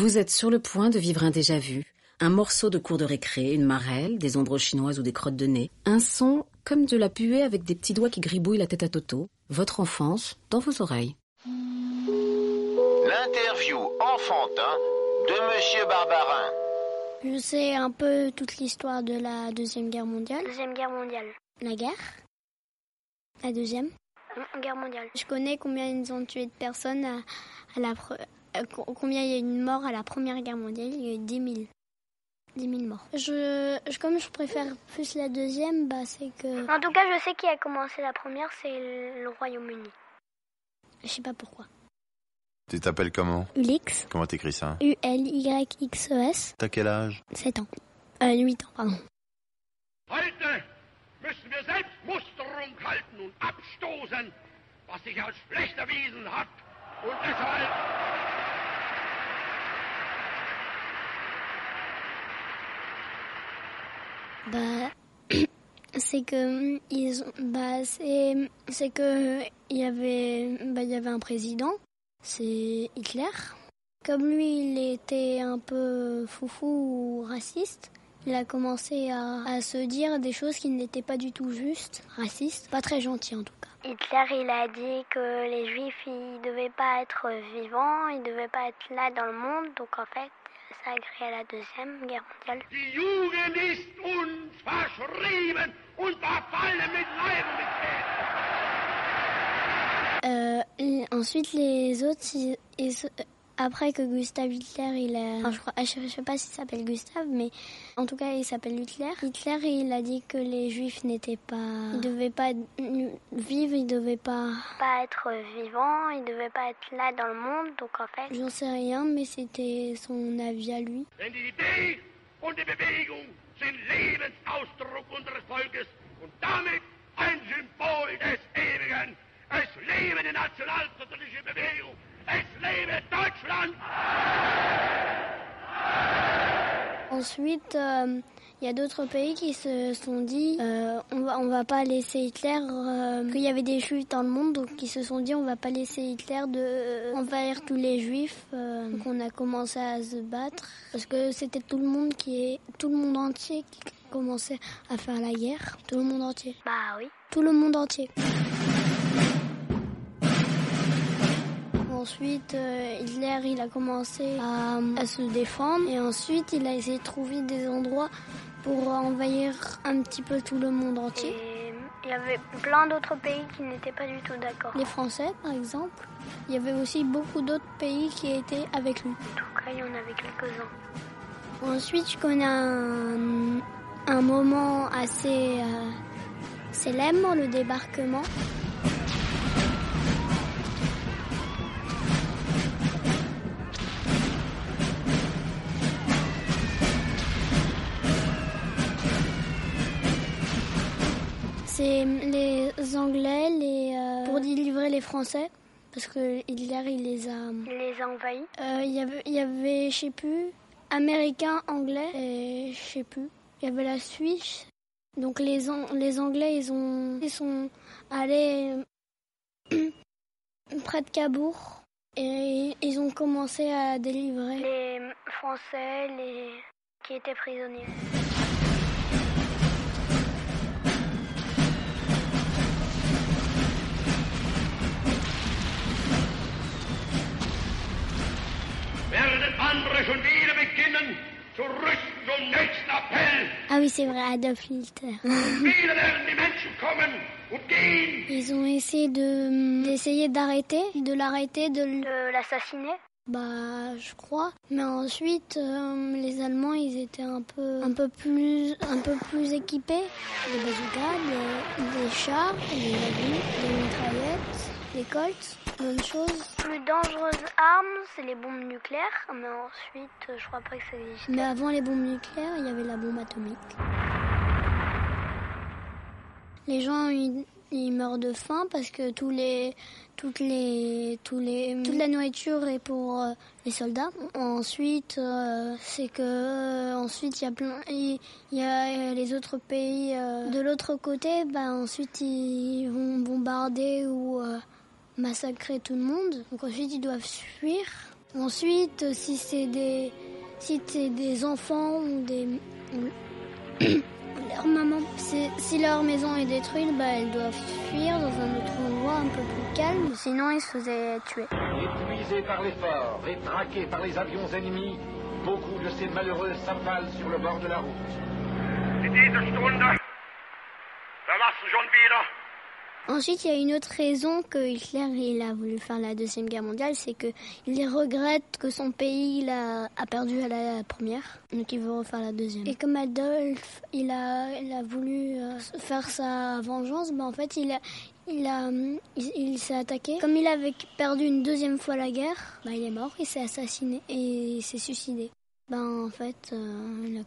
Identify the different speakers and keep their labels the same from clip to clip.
Speaker 1: Vous êtes sur le point de vivre un déjà-vu, un morceau de cours de récré, une marelle, des ombres chinoises ou des crottes de nez, un son comme de la puée avec des petits doigts qui gribouillent la tête à Toto, votre enfance dans vos oreilles.
Speaker 2: L'interview enfantin de Monsieur Barbarin.
Speaker 3: Je sais un peu toute l'histoire de la Deuxième Guerre mondiale.
Speaker 4: Deuxième guerre mondiale.
Speaker 3: La guerre La Deuxième
Speaker 4: Guerre mondiale.
Speaker 3: Je connais combien ils ont tué de personnes à, à la... euh, co- combien il y a eu de morts à la Première Guerre mondiale. Il y a eu 10 000. 10 000 morts. Je, je- comme je préfère plus la deuxième, bah c'est que...
Speaker 4: En tout cas, je sais qui a commencé la première, c'est le Royaume-Uni.
Speaker 3: Je sais pas pourquoi.
Speaker 5: Tu t'appelles comment
Speaker 3: Ulix.
Speaker 5: Comment t'écris ça
Speaker 3: U-L-Y-X-E-S.
Speaker 5: T'as quel âge
Speaker 3: 7 ans. Euh, 8 ans, pardon.
Speaker 6: Heute müssen wir Selbstmusterung halten und abstoßen, was sich als schlecht erwiesen hat. Und deshalb
Speaker 3: Bah, c'est que ils bah c'est c'est que il y avait bah il y avait un président, c'est Hitler. Comme lui, il était un peu foufou ou raciste. Il a commencé à, à se dire des choses qui n'étaient pas du tout justes, racistes, pas très gentil en tout cas.
Speaker 4: Hitler, il a dit que les Juifs, ils devaient pas être vivants, ils devaient pas être là dans le monde. Donc en fait, ça a créé la Deuxième Guerre mondiale.
Speaker 3: Euh, ensuite, les autres, ils- après que Gustav Hitler, il a, enfin, je, crois, je, je sais pas s'il s'appelle Gustav, mais en tout cas, il s'appelle Hitler. Hitler, il a dit que les Juifs n'étaient pas, ils devaient pas vivre, ils devaient pas.
Speaker 4: Pas être vivants, ils devaient pas être là dans le monde. Donc en fait,
Speaker 3: J'en sais rien, mais c'était son avis à lui.
Speaker 6: Lebe Deutschland.
Speaker 3: Ensuite, euh, il y a d'autres pays qui se sont dit euh, on va on va pas laisser Hitler euh, qu'il y avait des juifs dans le monde donc ils se sont dit on va pas laisser Hitler de euh, envahir tous les juifs euh, donc on a commencé à se battre parce que c'était tout le monde qui est tout le monde entier qui commençait à faire la guerre tout le monde entier
Speaker 4: bah oui.
Speaker 3: tout le monde entier Ensuite, euh, Hitler, il a commencé à, à se défendre et ensuite, il a essayé de trouver des endroits pour envahir un petit peu tout le monde entier.
Speaker 4: Et il y avait plein d'autres pays qui n'étaient pas du tout d'accord.
Speaker 3: Les Français, par exemple. Il y avait aussi beaucoup d'autres pays qui étaient avec lui.
Speaker 4: En tout cas, il y en avait quelques-uns.
Speaker 3: Ensuite, je connais un, un moment assez euh, célèbre, le débarquement. C'est les Anglais les, euh, pour délivrer les Français, parce que Hitler, il les a...
Speaker 4: Il les a envahis.
Speaker 3: Euh, Il y avait, il y avait, je sais plus, Américains, Anglais, et je sais plus. Il y avait la Suisse. Donc les, les Anglais, ils ont, ils sont allés euh, près de Cabourg et ils ont commencé à délivrer.
Speaker 4: Les Français, les qui étaient prisonniers.
Speaker 3: Ah oui, c'est vrai, Adolf Hitler.
Speaker 6: Wieder werden die Menschen kommen und gehen.
Speaker 3: Ils ont essayé de d'essayer d'arrêter, de l'arrêter, de
Speaker 4: l'assassiner.
Speaker 3: Bah, je crois. Mais ensuite, euh, les Allemands, ils étaient un peu, un peu plus, un peu plus équipés. Des bazookas, des, des chars, des avions, des mitraillettes, des Colts. Bonne chose.
Speaker 4: Plus dangereuse arme, c'est les bombes nucléaires, mais ensuite, je crois pas que ça existe.
Speaker 3: Mais avant les bombes nucléaires, il y avait la bombe atomique. Les gens, ils, ils meurent de faim parce que tous les, toutes les, tous les, toute la nourriture est pour euh, les soldats. Ensuite, euh, c'est que euh, ensuite il y a plein, il y a les autres pays de l'autre côté. Bah ensuite ils vont bombarder ou massacrer tout le monde. Donc ensuite ils doivent fuir. Ensuite, si c'est des, si c'est des enfants ou des leur maman. Si leur maison est détruite, bah, elles doivent fuir dans un autre endroit un peu plus calme, sinon ils se faisaient tuer.
Speaker 7: Épuisés par l'effort et traqués par les avions ennemis, beaucoup de ces malheureux s'affalent sur le bord de la route.
Speaker 3: Ensuite, il y a une autre raison que Hitler il a voulu faire la deuxième guerre mondiale, c'est que il regrette que son pays a, perdu à la première, donc il veut refaire la deuxième. Et comme Adolphe, il a, il a voulu euh, faire sa vengeance, ben en fait, il a, il, a, il, s'est attaqué. Comme il avait perdu une deuxième fois la guerre, ben il est mort, il s'est assassiné et il s'est suicidé. Ben en fait, euh, il,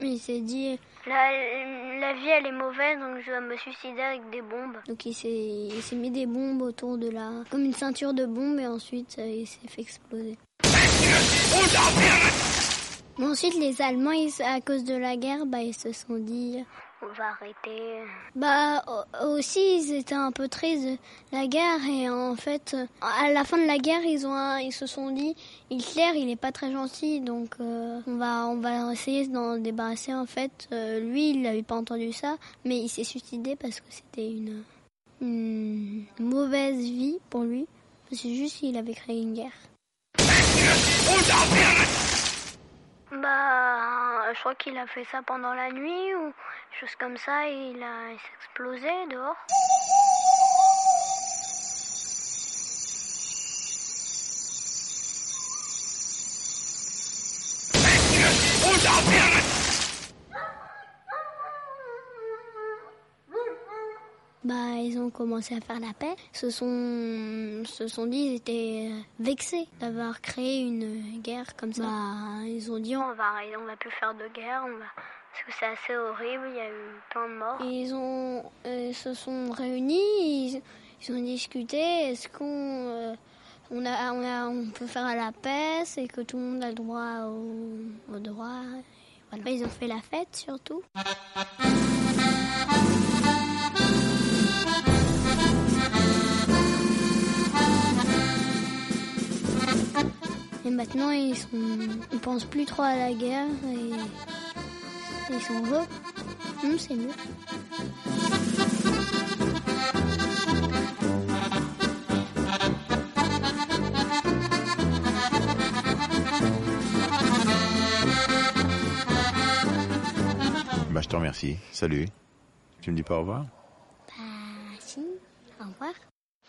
Speaker 3: il s'est dit
Speaker 4: la, la, vie elle est mauvaise donc je dois me suicider avec des bombes.
Speaker 3: Donc il s'est mis des bombes autour de la comme une ceinture de bombes et ensuite euh, il s'est fait exploser. Mais ensuite les Allemands à cause de la guerre bah ils se sont dit
Speaker 4: on va arrêter.
Speaker 3: Bah aussi ils étaient un peu tristes de la guerre et en fait à la fin de la guerre ils ont ils se sont dit Hitler il est pas très gentil donc euh, on va on va essayer d'en débarrasser en fait euh, lui il n'avait pas entendu ça mais il s'est suicidé parce que c'était une, une mauvaise vie pour lui c'est juste qu'il avait créé une guerre.
Speaker 4: Bah, je crois qu'il a fait ça pendant la nuit ou chose comme ça et il a explosé dehors.
Speaker 3: Bah, ils ont commencé à faire la paix. Se sont, se sont dit, ils étaient euh, vexés d'avoir créé une guerre comme ça. Bah, ils ont dit,
Speaker 4: on va, on va plus faire de guerre, on va, parce que c'est assez horrible. Il y a eu plein de morts.
Speaker 3: ils ont, euh, se sont réunis, ils, ont discuté. Est-ce qu'on, euh, on a, on a, on peut faire la paix, c'est que tout le monde a le droit au, au droit. Voilà. Ils ont fait la fête surtout. Maintenant, ils sont, ils pensent plus trop à la guerre et ils sont heureux. Hum, c'est mieux.
Speaker 5: Bah, je te remercie. Salut. Tu me dis pas au revoir?
Speaker 3: Bah, si. Au revoir.